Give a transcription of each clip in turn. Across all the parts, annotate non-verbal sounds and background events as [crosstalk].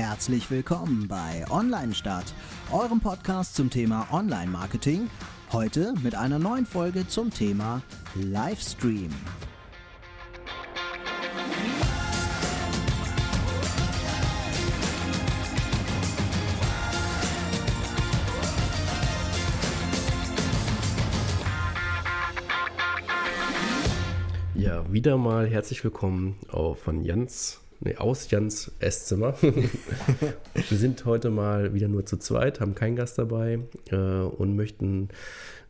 herzlich willkommen bei Online Start, eurem Podcast zum Thema Online Marketing. Heute mit einer neuen Folge zum Thema Livestream. Ja, wieder mal herzlich willkommen auch von Jans, nee, aus Jans Esszimmer. [laughs] Wir sind heute mal wieder nur zu zweit, haben keinen Gast dabei äh, und möchten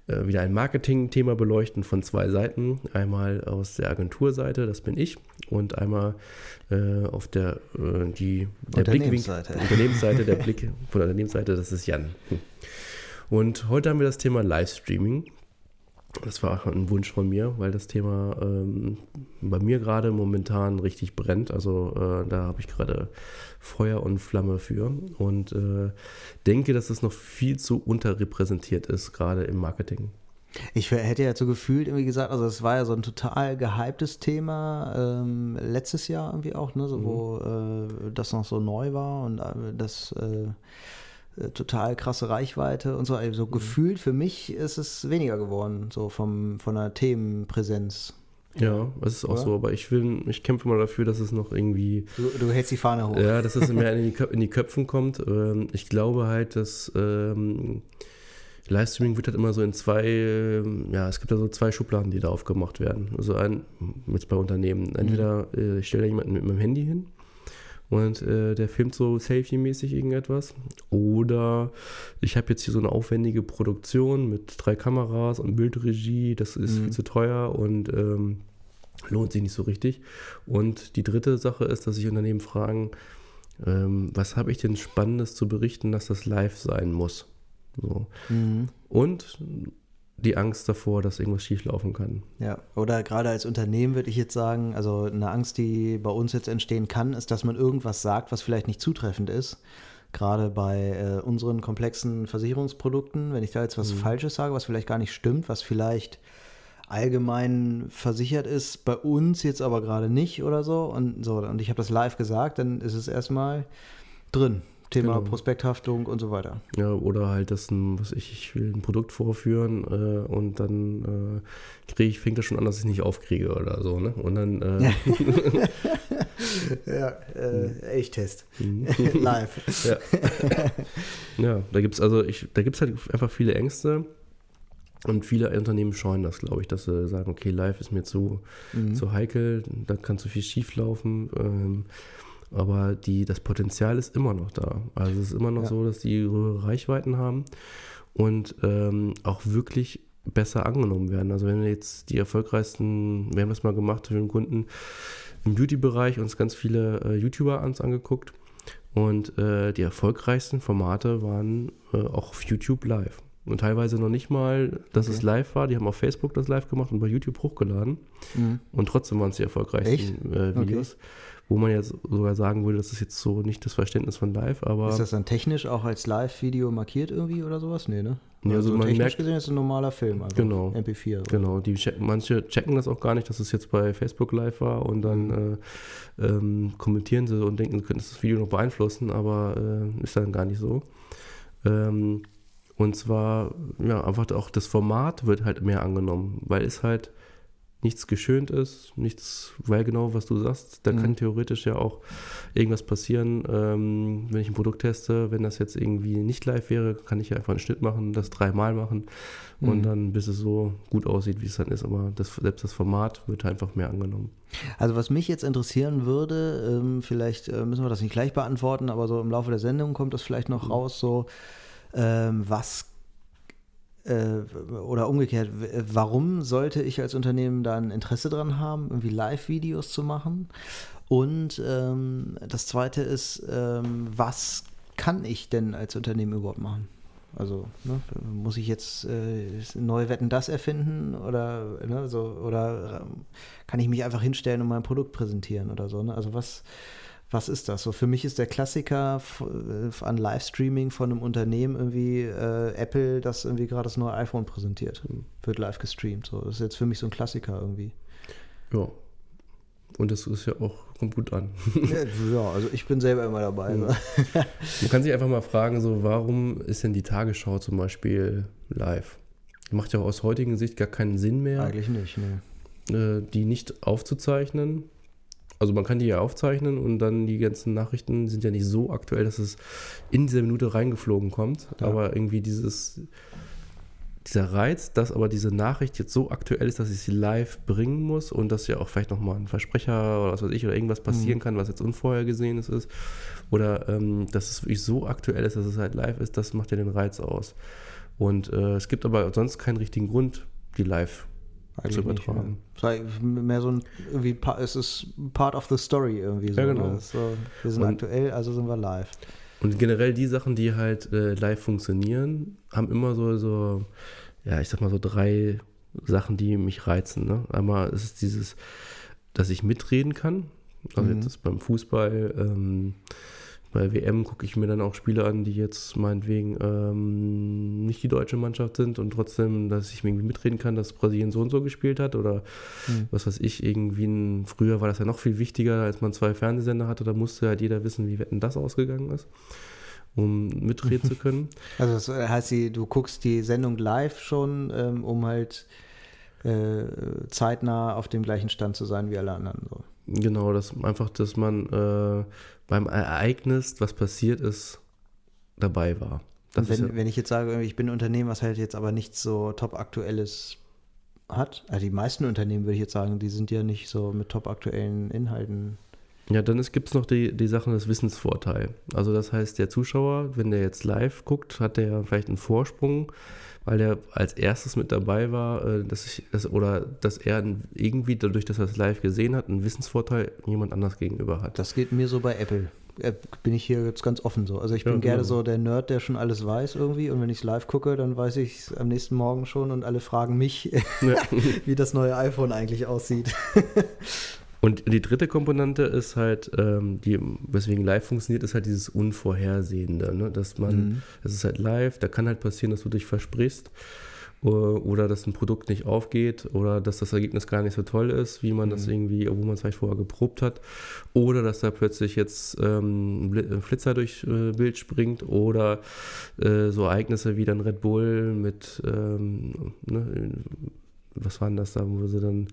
äh, wieder ein Marketing-Thema beleuchten von zwei Seiten. Einmal aus der Agenturseite, das bin ich, und einmal äh, auf der, äh, die, der Unternehmensseite. Blickwinkel, Unternehmensseite, der Blick von der Unternehmensseite, das ist Jan. Und heute haben wir das Thema Livestreaming. Das war auch ein Wunsch von mir, weil das Thema ähm, bei mir gerade momentan richtig brennt. Also äh, da habe ich gerade Feuer und Flamme für und äh, denke, dass es noch viel zu unterrepräsentiert ist, gerade im Marketing. Ich hätte ja so gefühlt irgendwie gesagt, also es war ja so ein total gehyptes Thema ähm, letztes Jahr irgendwie auch, ne, so, mhm. wo äh, das noch so neu war und äh, das äh, total krasse Reichweite und so. Also mhm. gefühlt für mich ist es weniger geworden, so vom, von der Themenpräsenz. Ja, das ist auch Oder? so, aber ich will, ich kämpfe mal dafür, dass es noch irgendwie. Du, du hältst die Fahne hoch. Ja, dass es mehr in die, Köp [laughs] in die Köpfen kommt. Ähm, ich glaube halt, dass ähm, Livestreaming wird halt immer so in zwei, ähm, ja, es gibt da so zwei Schubladen, die da aufgemacht werden. Also ein, jetzt bei Unternehmen. Entweder mhm. äh, ich stelle da jemanden mit meinem Handy hin und äh, der filmt so Selfie-mäßig irgendetwas. Oder ich habe jetzt hier so eine aufwendige Produktion mit drei Kameras und Bildregie, das ist mhm. viel zu teuer und ähm, lohnt sich nicht so richtig. Und die dritte Sache ist, dass sich Unternehmen fragen, ähm, was habe ich denn Spannendes zu berichten, dass das live sein muss. So. Mhm. Und die Angst davor, dass irgendwas schieflaufen kann. Ja, oder gerade als Unternehmen würde ich jetzt sagen, also eine Angst, die bei uns jetzt entstehen kann, ist, dass man irgendwas sagt, was vielleicht nicht zutreffend ist. Gerade bei äh, unseren komplexen Versicherungsprodukten, wenn ich da jetzt was mhm. Falsches sage, was vielleicht gar nicht stimmt, was vielleicht allgemein versichert ist, bei uns jetzt aber gerade nicht oder so und so und ich habe das live gesagt, dann ist es erstmal drin. Thema genau. Prospekthaftung und so weiter. Ja, oder halt das, ein, was ich, ich will ein Produkt vorführen äh, und dann äh, kriege ich, fängt das schon an, dass ich es nicht aufkriege oder so, ne? Und dann äh, [laughs] Ja, äh, Echt-Test. Mhm. [laughs] Live. ja. ja, da gibt es also, ich, da gibt es halt einfach viele Ängste. Und viele Unternehmen scheuen das, glaube ich, dass sie sagen, okay, live ist mir zu, mhm. zu heikel, da kann zu viel schief laufen. Ähm, aber die, das Potenzial ist immer noch da. Also es ist immer noch ja. so, dass die höhere Reichweiten haben und ähm, auch wirklich besser angenommen werden. Also wenn wir jetzt die erfolgreichsten, wir haben das mal gemacht für den Kunden im Beauty-Bereich, uns ganz viele äh, YouTuber ans angeguckt und äh, die erfolgreichsten Formate waren äh, auch auf YouTube live. Und teilweise noch nicht mal, dass okay. es live war. Die haben auf Facebook das live gemacht und bei YouTube hochgeladen. Mhm. Und trotzdem waren es die erfolgreichsten äh, Videos. Okay wo man jetzt sogar sagen würde, das ist jetzt so nicht das Verständnis von live, aber. Ist das dann technisch auch als Live-Video markiert irgendwie oder sowas? Nee, ne? Ja, also, also man technisch merkt, gesehen ist es ein normaler Film, also genau, MP4. Oder? Genau, die checken, manche checken das auch gar nicht, dass es jetzt bei Facebook live war und dann mhm. äh, ähm, kommentieren sie und denken, sie könnten das Video noch beeinflussen, aber äh, ist dann gar nicht so. Ähm, und zwar, ja, einfach auch das Format wird halt mehr angenommen, weil es halt nichts geschönt ist, nichts, weil genau, was du sagst, da mhm. kann theoretisch ja auch irgendwas passieren, ähm, wenn ich ein Produkt teste, wenn das jetzt irgendwie nicht live wäre, kann ich ja einfach einen Schnitt machen, das dreimal machen mhm. und dann, bis es so gut aussieht, wie es dann ist, aber das, selbst das Format wird einfach mehr angenommen. Also was mich jetzt interessieren würde, ähm, vielleicht äh, müssen wir das nicht gleich beantworten, aber so im Laufe der Sendung kommt das vielleicht noch mhm. raus, so ähm, was oder umgekehrt, warum sollte ich als Unternehmen da ein Interesse dran haben, irgendwie Live-Videos zu machen? Und ähm, das zweite ist, ähm, was kann ich denn als Unternehmen überhaupt machen? Also ne, muss ich jetzt äh, neue Wetten das erfinden oder ne, so oder ähm, kann ich mich einfach hinstellen und mein Produkt präsentieren oder so? Ne? Also was was ist das? So für mich ist der Klassiker äh, an Livestreaming von einem Unternehmen irgendwie äh, Apple, das irgendwie gerade das neue iPhone präsentiert, wird live gestreamt. So, das ist jetzt für mich so ein Klassiker irgendwie. Ja. Und das ist ja auch, kommt gut an. Ja, [laughs] also ich bin selber immer dabei. Mhm. Man kann sich einfach mal fragen, so, warum ist denn die Tagesschau zum Beispiel live? Macht ja aus heutigen Sicht gar keinen Sinn mehr. Eigentlich nicht, ne. Die nicht aufzuzeichnen. Also man kann die ja aufzeichnen und dann die ganzen Nachrichten sind ja nicht so aktuell, dass es in dieser Minute reingeflogen kommt. Ja. Aber irgendwie dieses dieser Reiz, dass aber diese Nachricht jetzt so aktuell ist, dass ich sie live bringen muss und dass ja auch vielleicht nochmal ein Versprecher oder was weiß ich oder irgendwas passieren mhm. kann, was jetzt unvorhergesehenes ist. Oder ähm, dass es wirklich so aktuell ist, dass es halt live ist, das macht ja den Reiz aus. Und äh, es gibt aber sonst keinen richtigen Grund, die live zu übertragen. Nicht, mehr so ein, irgendwie, es ist part of the story irgendwie so. Ja, genau. Ne? So, wir sind und, aktuell, also sind wir live. Und generell die Sachen, die halt äh, live funktionieren, haben immer so, so, ja, ich sag mal so drei Sachen, die mich reizen. Ne? Einmal ist es dieses, dass ich mitreden kann. Also mhm. jetzt ist beim Fußball, ähm, bei WM gucke ich mir dann auch Spiele an, die jetzt meinetwegen ähm, nicht die deutsche Mannschaft sind und trotzdem, dass ich irgendwie mitreden kann, dass Brasilien so und so gespielt hat oder mhm. was weiß ich, irgendwie ein, früher war das ja noch viel wichtiger, als man zwei Fernsehsender hatte, da musste halt jeder wissen, wie wetten das ausgegangen ist, um mitreden zu [laughs] können. Also das heißt, du guckst die Sendung live schon, ähm, um halt äh, zeitnah auf dem gleichen Stand zu sein wie alle anderen. So. Genau, das einfach, dass man äh, beim Ereignis, was passiert ist, dabei war. Das wenn, ja wenn ich jetzt sage, ich bin ein Unternehmen, was halt jetzt aber nichts so top aktuelles hat, also die meisten Unternehmen würde ich jetzt sagen, die sind ja nicht so mit top aktuellen Inhalten. Ja, dann gibt es noch die, die Sache des Wissensvorteil. Also das heißt, der Zuschauer, wenn der jetzt live guckt, hat der vielleicht einen Vorsprung weil er als erstes mit dabei war, äh, dass ich, dass, oder dass er irgendwie dadurch, dass er es live gesehen hat, einen Wissensvorteil jemand anders gegenüber hat. Das geht mir so bei Apple. Äh, bin ich hier jetzt ganz offen so. Also ich bin ja, genau. gerne so der Nerd, der schon alles weiß irgendwie und wenn ich es live gucke, dann weiß ich es am nächsten Morgen schon und alle fragen mich, ja. [laughs] wie das neue iPhone eigentlich aussieht. [laughs] Und die dritte Komponente ist halt, ähm, die, weswegen live funktioniert, ist halt dieses Unvorhersehende. Ne? Dass man, mhm. es ist halt live, da kann halt passieren, dass du dich versprichst oder dass ein Produkt nicht aufgeht oder dass das Ergebnis gar nicht so toll ist, wie man mhm. das irgendwie, wo man es vielleicht vorher geprobt hat oder dass da plötzlich jetzt ähm, ein Flitzer durch äh, Bild springt oder äh, so Ereignisse wie dann Red Bull mit, ähm, ne, was waren das da, wo sie dann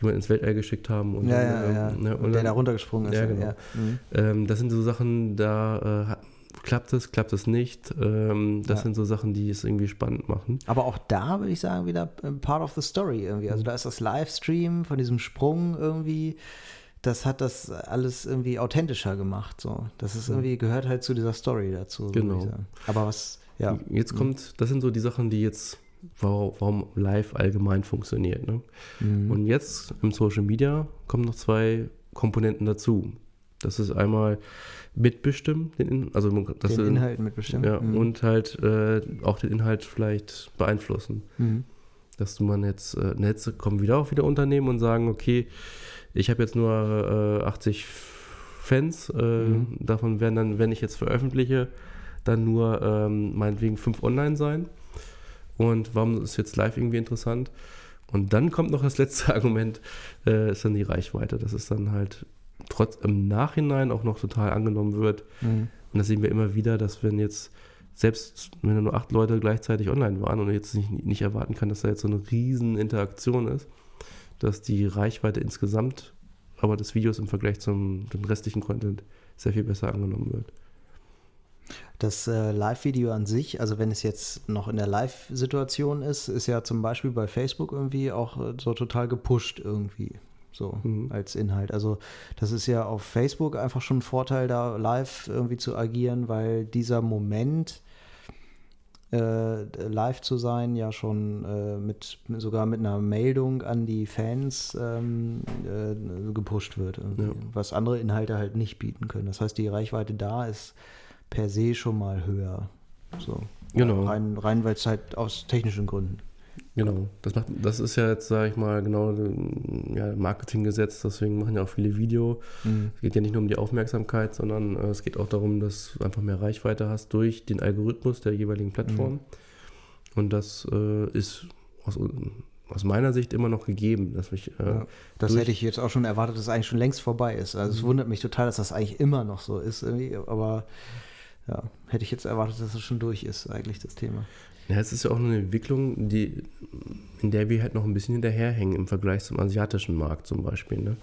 jemand ins Weltall geschickt haben. Und ja, dann, ja, ähm, ja. Ne, und der dann, da runtergesprungen ist. Ja, genau. Mhm. Ähm, das sind so Sachen, da äh, klappt es, klappt es nicht. Ähm, das sind so Sachen, die es irgendwie spannend machen. Aber auch da würde ich sagen, wieder part of the story irgendwie. Also da ist das Livestream von diesem Sprung irgendwie das hat das alles irgendwie authentischer gemacht. So. Das ist irgendwie, gehört halt zu dieser Story dazu. Genau. Aber was, ja. Jetzt kommt, das sind so die Sachen, die jetzt warum live allgemein funktioniert. Ne? Mhm. Und jetzt im Social Media kommen noch zwei Komponenten dazu. Das ist einmal mitbestimmen, den, also das den Inhalt mitbestimmen. Ja, mhm. und halt äh, auch den Inhalt vielleicht beeinflussen. Mhm. Dass du man jetzt, äh, Netze kommen wieder auch wieder Unternehmen und sagen, okay, ich habe jetzt nur äh, 80 Fans, äh, mhm. davon werden dann, wenn ich jetzt veröffentliche, dann nur ähm, meinetwegen fünf online sein. Und warum ist jetzt live irgendwie interessant? Und dann kommt noch das letzte [laughs] Argument, äh, ist dann die Reichweite. dass es dann halt trotz im Nachhinein auch noch total angenommen wird. Mhm. Und das sehen wir immer wieder, dass wenn jetzt, selbst wenn da nur acht Leute gleichzeitig online waren und jetzt nicht, nicht erwarten kann, dass da jetzt so eine riesen Interaktion ist, dass die Reichweite insgesamt aber des Videos im Vergleich zum dem restlichen Content sehr viel besser angenommen wird. Das äh, Live-Video an sich, also wenn es jetzt noch in der Live-Situation ist, ist ja zum Beispiel bei Facebook irgendwie auch äh, so total gepusht irgendwie. So mhm. als Inhalt. Also das ist ja auf Facebook einfach schon ein Vorteil, da live irgendwie zu agieren, weil dieser Moment, äh, live zu sein, ja schon äh, mit sogar mit einer Meldung an die Fans ähm, äh, gepusht wird, ja. was andere Inhalte halt nicht bieten können. Das heißt, die Reichweite da ist per se schon mal höher. So. Genau. Rein, rein weil es halt aus technischen Gründen. Genau, das, macht, das ist ja jetzt, sage ich mal, genau ja, Marketinggesetz, deswegen machen ja auch viele Video. Mhm. Es geht ja nicht nur um die Aufmerksamkeit, sondern äh, es geht auch darum, dass du einfach mehr Reichweite hast durch den Algorithmus der jeweiligen Plattform. Mhm. Und das äh, ist aus aus meiner Sicht immer noch gegeben, dass mich. Äh, ja, das hätte ich jetzt auch schon erwartet, dass es eigentlich schon längst vorbei ist. Also es mhm. wundert mich total, dass das eigentlich immer noch so ist, aber ja, hätte ich jetzt erwartet, dass es schon durch ist, eigentlich das Thema. Ja, es ist ja auch eine Entwicklung, die, in der wir halt noch ein bisschen hinterherhängen im Vergleich zum asiatischen Markt zum Beispiel. Ne?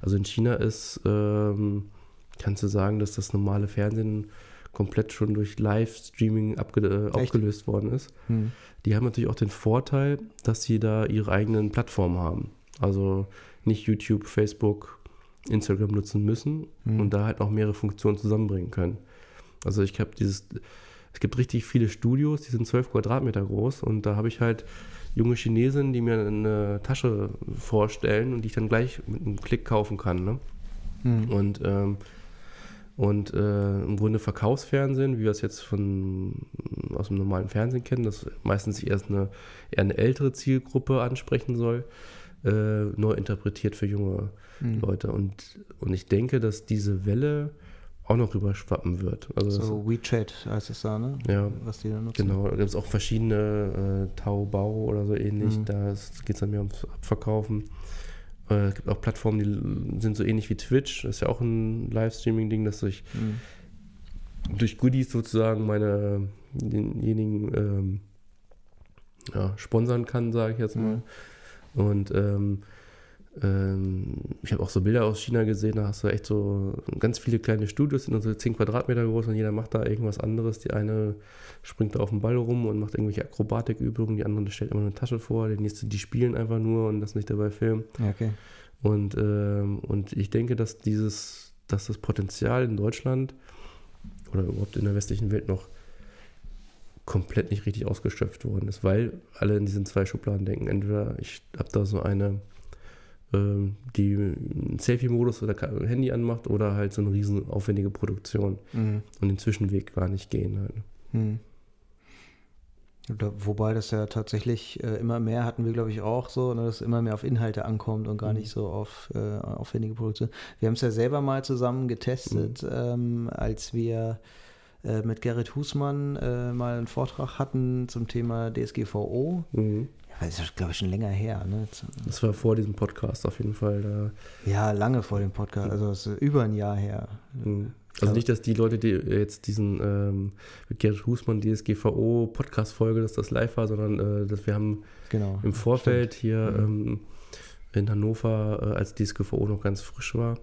Also in China ist, ähm, kannst du sagen, dass das normale Fernsehen komplett schon durch Livestreaming aufgelöst worden ist. Hm. Die haben natürlich auch den Vorteil, dass sie da ihre eigenen Plattformen haben. Also nicht YouTube, Facebook, Instagram nutzen müssen hm. und da halt auch mehrere Funktionen zusammenbringen können. Also ich habe dieses, es gibt richtig viele Studios, die sind 12 Quadratmeter groß und da habe ich halt junge Chinesen, die mir eine Tasche vorstellen und die ich dann gleich mit einem Klick kaufen kann. Ne? Hm. Und ähm, und äh, im Grunde Verkaufsfernsehen, wie wir es jetzt von, aus dem normalen Fernsehen kennen, das meistens erst eine, eher eine ältere Zielgruppe ansprechen soll, äh, neu interpretiert für junge mhm. Leute. Und, und ich denke, dass diese Welle auch noch rüberschwappen wird. Also so WeChat heißt es da, ne? Ja, was die da nutzen. Genau, da gibt es auch verschiedene äh, Taobao oder so ähnlich. Mhm. Da geht es dann mehr ums Abverkaufen. Äh, es gibt auch Plattformen, die sind so ähnlich wie Twitch. Das ist ja auch ein Livestreaming-Ding, dass ich mhm. durch Goodies sozusagen meine denjenigen ähm, ja, sponsern kann, sage ich jetzt mal. Mhm. Und ähm, ähm, ich habe auch so Bilder aus China gesehen, da hast du echt so ganz viele kleine Studios, sind so 10 Quadratmeter groß und jeder macht da irgendwas anderes. Die eine springt da auf dem Ball rum und macht irgendwelche Akrobatikübungen, die andere stellt immer eine Tasche vor, der nächste, die spielen einfach nur und das nicht dabei filmen. Okay. Und, ähm, und ich denke, dass dieses, dass das Potenzial in Deutschland oder überhaupt in der westlichen Welt noch komplett nicht richtig ausgeschöpft worden ist, weil alle in diesen zwei Schubladen denken. Entweder ich habe da so eine ähm, die einen Selfie-Modus oder Handy anmacht oder halt so eine riesen aufwendige Produktion mhm. und den Zwischenweg gar nicht gehen. Halt. Mhm. Wobei das ja tatsächlich äh, immer mehr hatten wir, glaube ich, auch so, ne, dass es immer mehr auf Inhalte ankommt und gar mhm. nicht so auf äh, aufwendige Produktion. Wir haben es ja selber mal zusammen getestet, mhm. ähm, als wir äh, mit Gerrit Husmann äh, mal einen Vortrag hatten zum Thema DSGVO. Mhm. Das ist, glaube ich, schon länger her. Ne? Das war vor diesem Podcast auf jeden Fall. Da. Ja, lange vor dem Podcast, also ist über ein Jahr her. Mhm. Also nicht, dass die Leute, die jetzt diesen ähm, mit Gerrit Husmann DSGVO Podcast-Folge, dass das live war, sondern äh, dass wir haben genau, im Vorfeld stimmt. hier mhm. ähm, in Hannover, äh, als DSGVO noch ganz frisch war,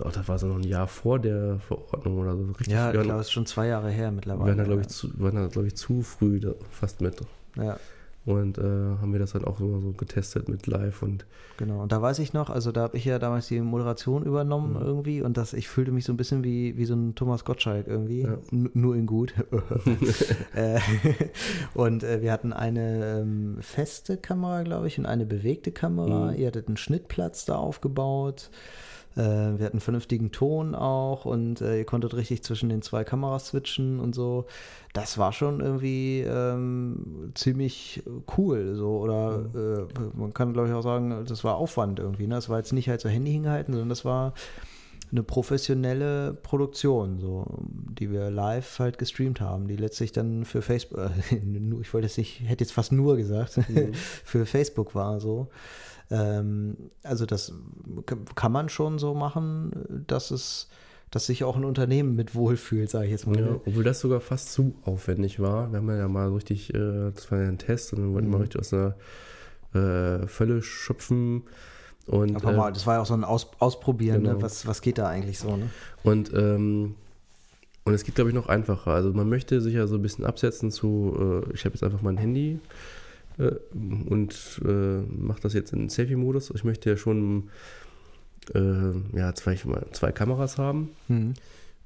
oh, das war so noch ein Jahr vor der Verordnung oder so. Richtig, ja, ich glaube, es ist schon zwei Jahre her mittlerweile. Wir waren da, glaube ich, zu, waren ich, zu früh da, fast mit. Ja. Und äh, haben wir das dann auch so, so getestet mit live und. Genau, und da weiß ich noch, also da habe ich ja damals die Moderation übernommen mhm. irgendwie und das, ich fühlte mich so ein bisschen wie, wie so ein Thomas Gottschalk irgendwie, ja. nur in gut. [laughs] [laughs] Äh, und äh, wir hatten eine ähm, feste Kamera, glaube ich, und eine bewegte Kamera. Mhm. Ihr hattet einen Schnittplatz da aufgebaut. Äh, wir hatten vernünftigen Ton auch und äh, ihr konntet richtig zwischen den zwei Kameras switchen und so. Das war schon irgendwie ähm, ziemlich cool. So. Oder mhm. äh, man kann, glaube ich, auch sagen, das war Aufwand irgendwie. Ne? Das war jetzt nicht halt so Handy hingehalten, sondern das war eine professionelle Produktion, so, die wir live halt gestreamt haben, die letztlich dann für Facebook, äh, [laughs] ich wollte jetzt nicht, hätte jetzt fast nur gesagt, mhm. [laughs] für Facebook war so. Ähm, also das kann man schon so machen, dass es dass sich auch ein Unternehmen mit wohlfühlt, sage ich jetzt mal. Ja, ne? obwohl das sogar fast zu aufwendig war. Wir haben ja mal richtig, äh, das war ja ein Test und dann wollten wir mhm. richtig aus einer äh, Völle schöpfen. Und, Aber mal, äh, das war ja auch so ein Aus Ausprobieren, ne? genau. ne? was, was geht da eigentlich so, ne? Und, ähm, und es geht, glaube ich, noch einfacher. Also man möchte sich ja so ein bisschen absetzen zu, äh, ich habe jetzt einfach mein Handy äh, und äh, mache das jetzt in Selfie-Modus. Ich möchte ja schon äh, ja, zwei, zwei Kameras haben, mhm.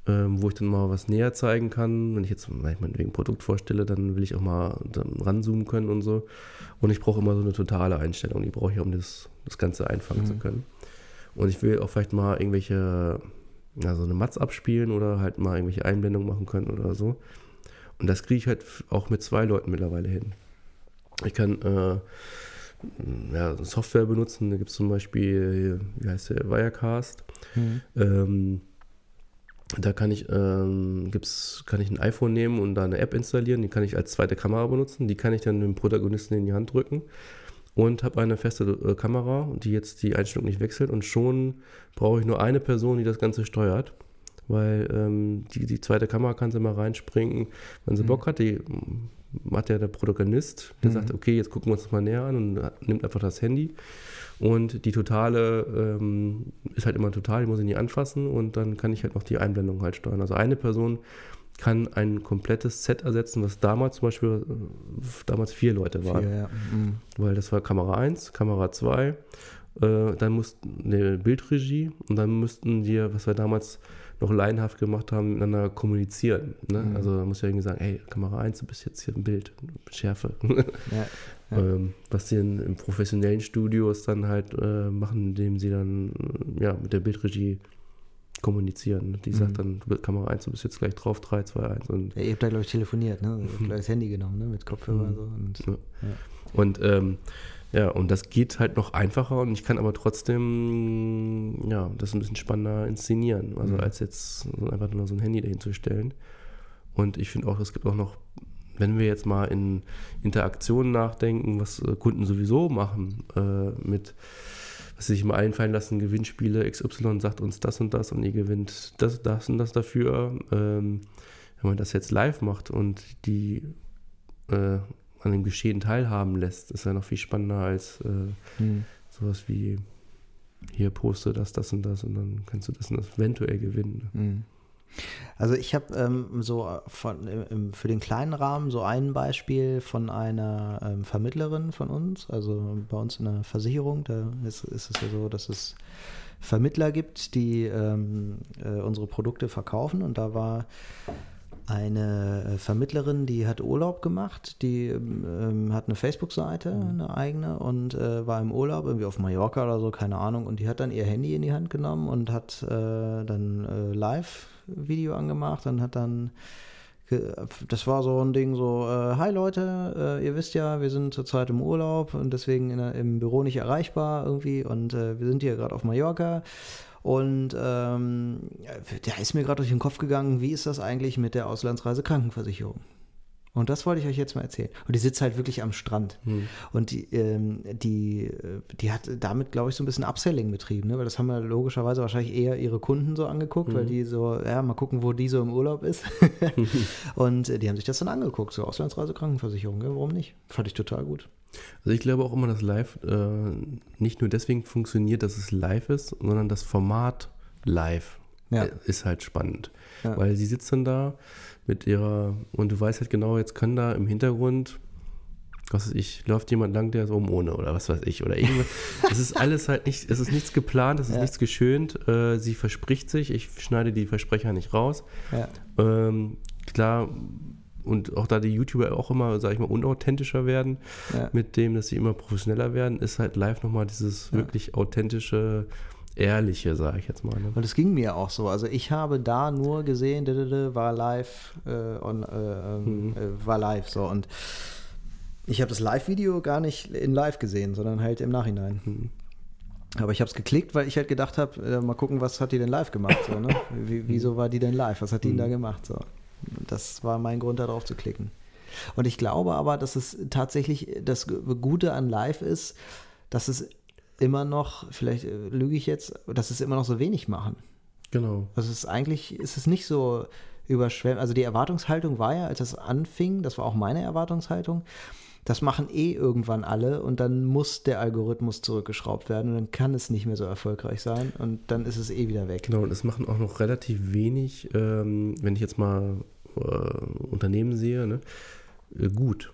Ähm, wo ich dann mal was näher zeigen kann. Wenn ich jetzt wegen Produkt vorstelle, dann will ich auch mal dann ranzoomen können und so. Und ich brauche immer so eine totale Einstellung, die brauche ich, um das, das Ganze einfangen mhm. zu können. Und ich will auch vielleicht mal irgendwelche, ja, so eine Matz abspielen oder halt mal irgendwelche Einblendungen machen können oder so. Und das kriege ich halt auch mit zwei Leuten mittlerweile hin. Ich kann äh, ja, Software benutzen. Da gibt es zum Beispiel, wie heißt der, Wirecast. Mhm. Ähm, da kann ich, ähm, gibt's, kann ich ein iPhone nehmen und da eine App installieren. Die kann ich als zweite Kamera benutzen. Die kann ich dann dem Protagonisten in die Hand drücken. und habe eine feste äh, Kamera, die jetzt die Einstellung nicht wechselt und schon brauche ich nur eine Person, die das Ganze steuert, weil ähm, die, die zweite Kamera kann sie mal reinspringen, wenn sie mhm. Bock hat. Die hat ja der Protagonist, der mhm. sagt, okay, jetzt gucken wir uns das mal näher an und nimmt einfach das Handy. Und die totale ähm, ist halt immer total, die muss ich nie anfassen und dann kann ich halt noch die Einblendung halt steuern. Also eine Person kann ein komplettes Set ersetzen, was damals zum Beispiel äh, damals vier Leute waren. Vier, ja. mhm. Weil das war Kamera 1, Kamera 2, äh, dann mussten eine Bildregie und dann müssten wir, was wir damals noch laienhaft gemacht haben, miteinander kommunizieren. Ne? Mhm. Also da muss ja irgendwie sagen, hey, Kamera 1, du bist jetzt hier im Bild, Schärfe. [laughs] Ja, ja. ähm, was sie in, in, professionellen Studios dann halt äh, machen, indem sie dann ja, mit der Bildregie kommunizieren. Die mhm. sagt dann, du bist Kamera 1, du bist jetzt gleich drauf, 3, 2, 1. Und ja, ihr habt da, glaube ich, telefoniert, ne? Ihr [laughs] habt gleich das Handy genommen, ne? Mit Kopfhörer mhm. so. Und, ja. Ja. und ähm, ja, und das geht halt noch einfacher und ich kann aber trotzdem, ja, das ein bisschen spannender inszenieren. Also mhm. als jetzt einfach nur so ein Handy dahin zu stellen. Und ich finde auch, es gibt auch noch, wenn wir jetzt mal in Interaktionen nachdenken, was äh, Kunden sowieso machen äh, mit was sich mal einfallen lassen, Gewinnspiele XY sagt uns das und das und ihr gewinnt das, das und das dafür. Ähm, wenn man das jetzt live macht und die äh, an dem Geschehen teilhaben lässt, ist ja noch viel spannender als äh, hm. sowas wie hier poste das, das und das und dann kannst du das und das eventuell gewinnen. Hm. Also ich habe ähm, so von, im, für den kleinen Rahmen so ein Beispiel von einer ähm, Vermittlerin von uns, also bei uns in der Versicherung, da ist, ist es ja so, dass es Vermittler gibt, die ähm, äh, unsere Produkte verkaufen und da war eine äh, Vermittlerin, die hat Urlaub gemacht, die ähm, hat eine Facebook-Seite, mhm. eine eigene und äh, war im Urlaub, irgendwie auf Mallorca oder so, keine Ahnung, und die hat dann ihr Handy in die Hand genommen und hat äh, dann äh, Live-Video angemacht und hat dann das war so ein Ding so, äh, hi Leute, äh, ihr wisst ja, wir sind zurzeit im Urlaub und deswegen in, im Büro nicht erreichbar irgendwie und äh, wir sind hier gerade auf Mallorca und ähm, da ist mir gerade durch den Kopf gegangen, wie ist das eigentlich mit der Auslandsreise Krankenversicherung? Und das wollte ich euch jetzt mal erzählen. Und die sitzt halt wirklich am Strand. Hm. Und die, ähm, die, die hat damit, glaube ich, so ein bisschen Upselling betrieben, ne? weil das haben ja logischerweise wahrscheinlich eher ihre Kunden so angeguckt, hm. weil die so, ja, mal gucken, wo die so im Urlaub ist. [laughs] [laughs] und äh, die haben sich das dann angeguckt, so Auslandsreise Krankenversicherung, ja, warum nicht? Fand ich total gut. Also ich glaube auch immer, dass live äh, nicht nur deswegen funktioniert, dass es live ist, sondern das Format live ja. ist halt spannend. Ja. Weil sie sitzt dann da mit ihrer, und du weißt halt genau, jetzt kann da im Hintergrund, was weiß ich, läuft jemand lang, der ist oben ohne oder was weiß ich oder irgendwas. [laughs] es ist alles halt nicht, es ist nichts geplant, es ist ja. nichts geschönt. Äh, sie verspricht sich, ich schneide die Versprecher nicht raus. Ähm, klar und auch da die YouTuber auch immer, sag ich mal, unauthentischer werden, ja. mit dem, dass sie immer professioneller werden, ist halt live nochmal dieses ja. wirklich authentische, ehrliche, sage ich jetzt mal. Ne? Und es ging mir auch so. Also ich habe da nur gesehen, war live, äh, on, äh, ähm, mhm. äh, war live so und ich habe das Live-Video gar nicht in live gesehen, sondern halt im Nachhinein. Mhm. Aber ich habe es geklickt, weil ich halt gedacht habe, äh, mal gucken, was hat die denn live gemacht? So, ne? [laughs] Wie, wieso war die denn live? Was hat die mhm. denn da gemacht? So. Das war mein Grund, darauf zu klicken. Und ich glaube aber, dass es tatsächlich das Gute an Live ist, dass es immer noch, vielleicht äh, lüge ich jetzt, dass es immer noch so wenig machen. Genau. Also es ist eigentlich, ist es nicht so überschwemmt. Also die Erwartungshaltung war ja, als es anfing, das war auch meine Erwartungshaltung, das machen eh irgendwann alle und dann muss der Algorithmus zurückgeschraubt werden und dann kann es nicht mehr so erfolgreich sein und dann ist es eh wieder weg. Genau, und es machen auch noch relativ wenig, ähm, wenn ich jetzt mal äh, Unternehmen sehe, ne, äh, gut.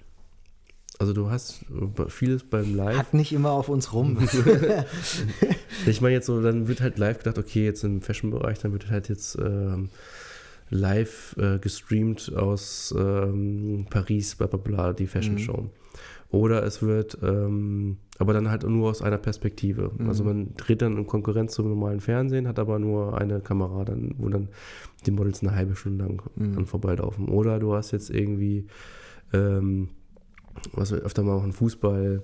Also du hast vieles beim Live. Hat nicht immer auf uns rum. [laughs] ich meine jetzt so, dann wird halt live gedacht, okay, jetzt im Fashion-Bereich, dann wird halt jetzt ähm, live äh, gestreamt aus ähm, Paris, bla bla bla, die Fashion mhm. Show. Oder es wird, ähm, aber dann halt nur aus einer Perspektive. Mhm. Also man dreht dann in Konkurrenz zum normalen Fernsehen, hat aber nur eine Kamera, dann, wo dann die Models eine halbe Stunde lang mhm. dann vorbeilaufen. Oder du hast jetzt irgendwie, ähm, was wir öfter mal machen, Fußball,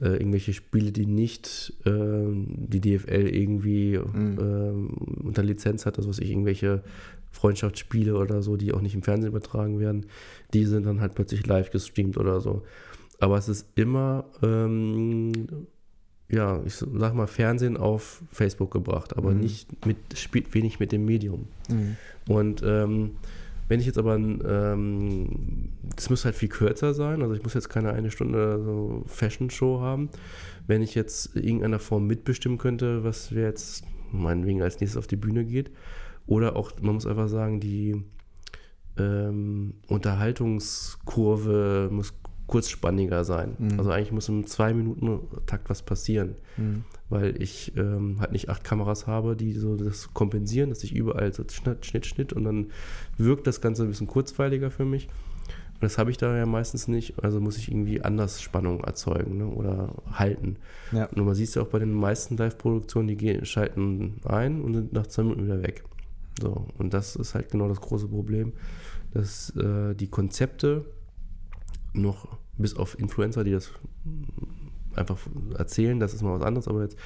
äh, irgendwelche Spiele, die nicht äh, die DFL irgendwie mhm. äh, unter Lizenz hat, also was ich, irgendwelche Freundschaftsspiele oder so, die auch nicht im Fernsehen übertragen werden, die sind dann halt plötzlich live gestreamt oder so. aber es ist immer, ähm, ja, ich sag mal, Fernsehen auf Facebook gebracht, aber mhm. nicht mit, spielt wenig mit dem Medium. Mhm. Und ähm, wenn ich jetzt aber, ähm, das muss halt viel kürzer sein, also ich muss jetzt keine eine Stunde so Fashion-Show haben. Wenn ich jetzt irgendeiner Form mitbestimmen könnte, was wir jetzt meinetwegen als nächstes auf die Bühne geht, oder auch, man muss einfach sagen, die ähm, Unterhaltungskurve muss kurzspanniger sein. Mhm. Also eigentlich muss im zwei Minuten Takt was passieren, mhm. weil ich ähm, halt nicht acht Kameras habe, die so das kompensieren, dass ich überall so Schnitt, Schnitt, Schnitt und dann wirkt das Ganze ein bisschen kurzweiliger für mich. Und das habe ich da ja meistens nicht, also muss ich irgendwie anders Spannung erzeugen ne, oder halten. Ja. Und man sieht es ja auch bei den meisten Live-Produktionen, die gehen, schalten ein und sind nach zwei Minuten wieder weg. So, und das ist halt genau das große Problem, dass äh, die Konzepte noch bis auf Influencer, die das einfach erzählen, das ist mal was anderes, aber jetzt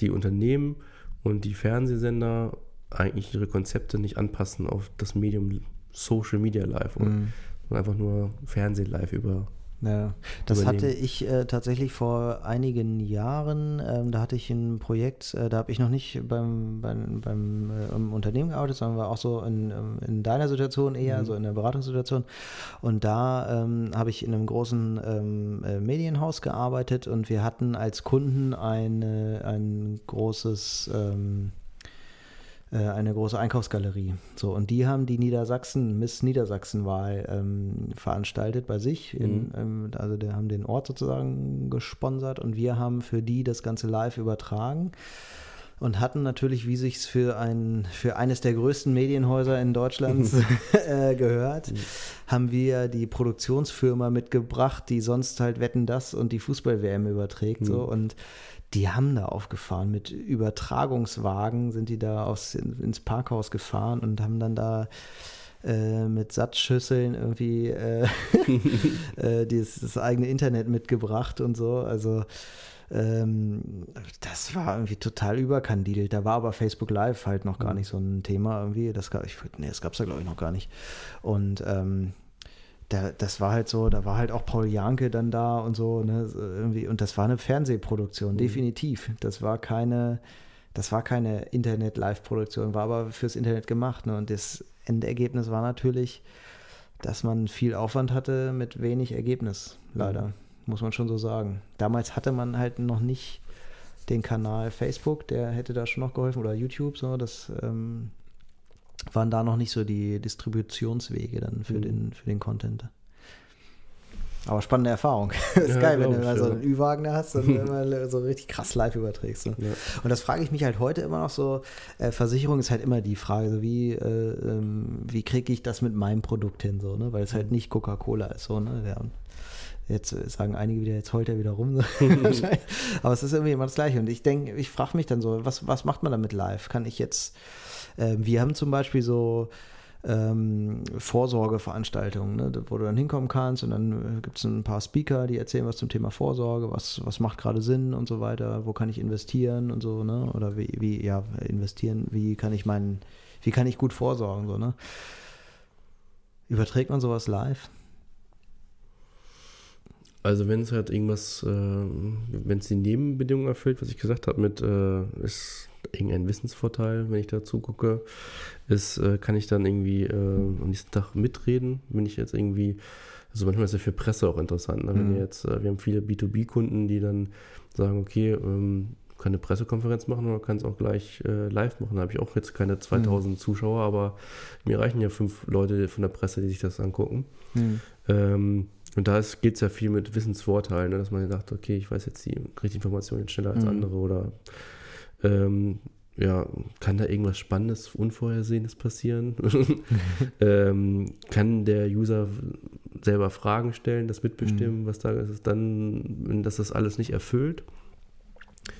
die Unternehmen und die Fernsehsender eigentlich ihre Konzepte nicht anpassen auf das Medium Social Media Live, mhm. einfach nur Fernseh live über ja, das übernehmen. hatte ich äh, tatsächlich vor einigen Jahren. Ähm, da hatte ich ein Projekt, äh, da habe ich noch nicht beim, beim, beim äh, Unternehmen gearbeitet, sondern war auch so in, ähm, in deiner Situation eher, mhm. so in der Beratungssituation. Und da ähm, habe ich in einem großen ähm, äh, Medienhaus gearbeitet und wir hatten als Kunden eine, ein großes ähm, äh, eine große Einkaufsgalerie. So, und die haben die Niedersachsen, Miss Niedersachsen-Wahl ähm, veranstaltet bei sich. In, mhm. ähm, also die haben den Ort sozusagen gesponsert und wir haben für die das Ganze live übertragen und hatten natürlich, wie sich es für ein für eines der größten Medienhäuser in Deutschland [laughs] äh, gehört, mhm. haben wir die Produktionsfirma mitgebracht, die sonst halt Wetten das und die Fußball-WM überträgt. Mhm. So und die haben da aufgefahren mit Übertragungswagen, sind die da aufs, ins Parkhaus gefahren und haben dann da äh, mit Satzschüsseln irgendwie äh, [laughs] äh, dieses, das eigene Internet mitgebracht und so. Also ähm, das war irgendwie total überkandidelt. Da war aber Facebook Live halt noch gar mhm. nicht so ein Thema irgendwie. Das gab ich, nee, das gab es da glaube ich noch gar nicht. Und ähm, da, das war halt so, da war halt auch Paul Janke dann da und so, ne, irgendwie, und das war eine Fernsehproduktion, mhm. definitiv. Das war keine, das war keine Internet-Live-Produktion, war aber fürs Internet gemacht, ne, und das Endergebnis war natürlich, dass man viel Aufwand hatte mit wenig Ergebnis, leider, mhm. muss man schon so sagen. Damals hatte man halt noch nicht den Kanal Facebook, der hätte da schon noch geholfen, oder YouTube, so, das, ähm, waren da noch nicht so die Distributionswege dann für, mhm. den, für den Content. Aber spannende Erfahrung. [laughs] ist ja, geil, wenn du mal so einen Ü-Wagen hast und [laughs] immer so richtig krass live überträgst. Ne? Ja. Und das frage ich mich halt heute immer noch so. Äh, Versicherung ist halt immer die Frage, so wie, äh, ähm, wie kriege ich das mit meinem Produkt hin, so, ne? Weil es halt mhm. nicht Coca-Cola ist, so, ne? Ja, jetzt sagen einige wieder, jetzt heult er wieder rum. [laughs] Aber es ist irgendwie immer das Gleiche. Und ich denke, ich frage mich dann so, was, was macht man damit live? Kann ich jetzt wir haben zum Beispiel so ähm, Vorsorgeveranstaltungen, ne, wo du dann hinkommen kannst und dann äh, gibt es ein paar Speaker, die erzählen was zum Thema Vorsorge, was, was macht gerade Sinn und so weiter, wo kann ich investieren und so, ne? Oder wie, wie, ja, investieren, wie kann ich meinen, wie kann ich gut vorsorgen, so, ne? Überträgt man sowas live? Also wenn es halt irgendwas, äh, wenn es die Nebenbedingungen erfüllt, was ich gesagt habe, mit äh, ist irgendein Wissensvorteil, wenn ich da zugucke, ist, äh, kann ich dann irgendwie äh, am nächsten Tag mitreden, wenn ich jetzt irgendwie, also manchmal ist ja für Presse auch interessant, ne? wenn mhm. jetzt, äh, wir haben viele B2B-Kunden, die dann sagen, okay, ähm, kann eine Pressekonferenz machen oder kann es auch gleich äh, live machen. Da habe ich auch jetzt keine 2000 mhm. Zuschauer, aber mir reichen ja fünf Leute von der Presse, die sich das angucken. Mhm. Ähm, und da geht es ja viel mit Wissensvorteilen, ne? dass man sagt, okay, ich weiß jetzt die richtige Information jetzt schneller als mhm. andere oder ähm, ja, kann da irgendwas Spannendes, Unvorhersehenes passieren? [laughs] ähm, kann der User selber Fragen stellen, das mitbestimmen, mhm. was da ist? Dann, wenn das das alles nicht erfüllt,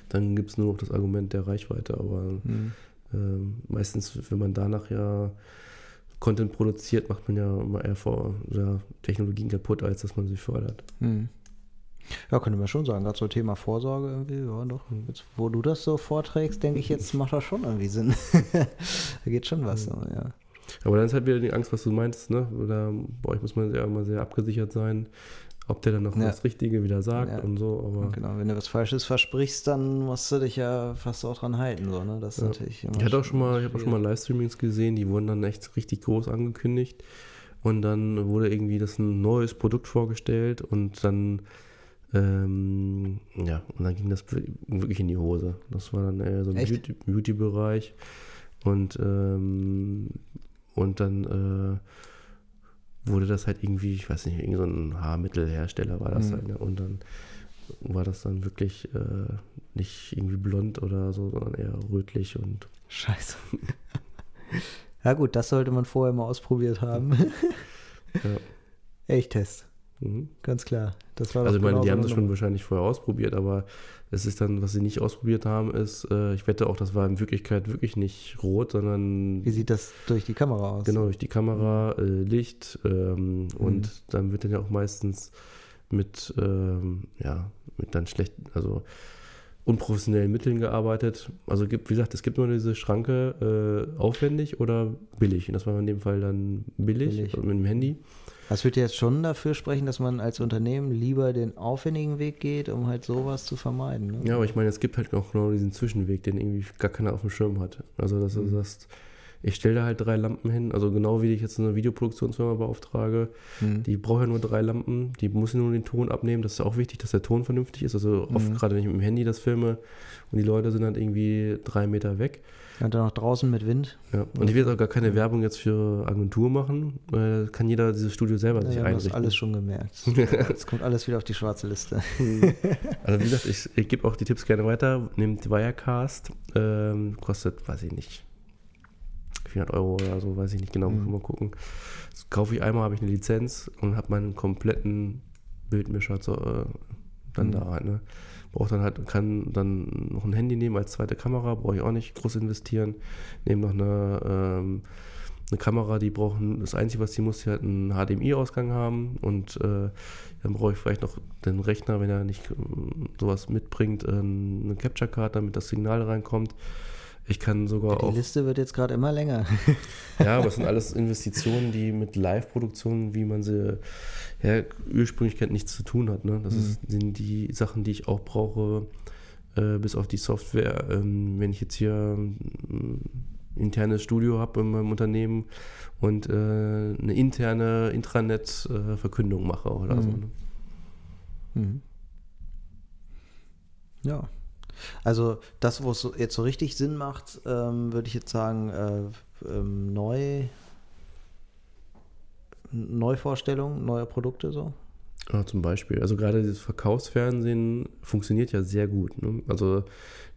dann gibt es nur noch das Argument der Reichweite. Aber mhm. ähm, meistens, wenn man danach ja Content produziert, macht man ja immer eher vor ja, Technologien kaputt, als dass man sie fördert. Mhm. Ja, könnte man schon sagen. Gerade so Thema Vorsorge irgendwie, ja doch. Jetzt, wo du das so vorträgst, denke ich, jetzt macht das schon irgendwie Sinn. [laughs] da geht schon was, so, ja. Aber dann ist halt wieder die Angst, was du meinst, ne? Oder bei euch muss man ja immer sehr abgesichert sein. ob der dann noch Ja. das Richtige wieder sagt Ja. und so, aber Genau, wenn du was Falsches versprichst, dann musst du dich ja fast auch dran halten, so, ne? Das ist Ja. natürlich immer ich hatte auch schon mal, ich habe auch schon mal. Livestreamings gesehen, die wurden dann echt richtig groß angekündigt und dann wurde irgendwie das ein neues Produkt vorgestellt und dann ähm, ja, und dann ging das wirklich in die Hose. Das war dann eher so ein Echt? Beauty- Beauty-Bereich und ähm, und dann äh, wurde das halt irgendwie, ich weiß nicht, irgend so ein Haarmittelhersteller war das Mhm. halt, ne? und dann war das dann wirklich äh, nicht irgendwie blond oder so, sondern eher rötlich und Scheiße. [laughs] ja gut, das sollte man vorher mal ausprobiert haben. ja. [laughs] Echt-Test, Mhm. ganz klar. Das war Also ich meine, die genau haben so das schon wahrscheinlich vorher ausprobiert, aber es ist dann, was sie nicht ausprobiert haben, ist, äh, ich wette auch, das war in Wirklichkeit wirklich nicht rot, sondern Wie sieht das durch die Kamera aus? genau durch die Kamera, äh, Licht ähm, und Mhm. dann wird dann ja auch meistens mit, ähm, ja, mit dann schlechten, also unprofessionellen Mitteln gearbeitet. Also gibt, wie gesagt, es gibt nur diese Schranke äh, aufwendig oder billig. Und das war in dem Fall dann billig, Billig. mit dem Handy. Das würde jetzt schon dafür sprechen, dass man als Unternehmen lieber den aufwendigen Weg geht, um halt sowas zu vermeiden. Ne? Ja, aber ich meine, es gibt halt auch genau diesen Zwischenweg, den irgendwie gar keiner auf dem Schirm hat. Also, dass du Mhm. sagst, ich stelle da halt drei Lampen hin, also genau wie ich jetzt eine Videoproduktionsfirma beauftrage, Mhm. die braucht ja nur drei Lampen, die muss nur den Ton abnehmen, das ist auch wichtig, dass der Ton vernünftig ist. Also oft Mhm. gerade wenn ich mit dem Handy das filme und die Leute sind halt irgendwie drei Meter weg. Und dann noch draußen mit Wind. Ja. Und ich will jetzt auch gar keine Werbung jetzt für Agentur machen, äh, kann jeder dieses Studio selber Ja, sich wir haben das einrichten. alles schon gemerkt. [laughs] Jetzt kommt alles wieder auf die schwarze Liste. [laughs] Also wie gesagt, ich, ich gebe auch die Tipps gerne weiter. Nehmt Wirecast, ähm, kostet, weiß ich nicht, 400 Euro oder so, weiß ich nicht genau, muss Mhm. man mal gucken. Das kaufe ich einmal, habe ich eine Lizenz und habe meinen kompletten Bildmischer zu, äh, dann Mhm. da halt, ne. Brauche dann halt, kann dann noch ein Handy nehmen als zweite Kamera, brauche ich auch nicht groß investieren. Nehme noch eine, ähm, eine Kamera, die brauchen, das Einzige, was die muss, die halt einen HDMI-Ausgang haben und äh, dann brauche ich vielleicht noch den Rechner, wenn er nicht ähm, sowas mitbringt, äh, eine Capture Card, damit das Signal reinkommt. Ich kann sogar Die auch, Liste wird jetzt gerade immer länger. [laughs] ja, aber es sind alles [laughs] Investitionen, die mit Live-Produktionen, wie man sie ja, ursprünglich kennt, nichts zu tun hat. Ne? Das Mhm. ist, sind die Sachen, die ich auch brauche, äh, bis auf die Software. Ähm, wenn ich jetzt hier ein internes Studio habe in meinem Unternehmen und äh, eine interne Intranet-Verkündung mache oder so. Mhm. Ne? Mhm. Ja. Also das, wo es jetzt so richtig Sinn macht, ähm, würde ich jetzt sagen, äh, ähm, neu, Neuvorstellung neuer Produkte so. Ja, zum Beispiel. Also gerade dieses Verkaufsfernsehen funktioniert ja sehr gut. Ne? Also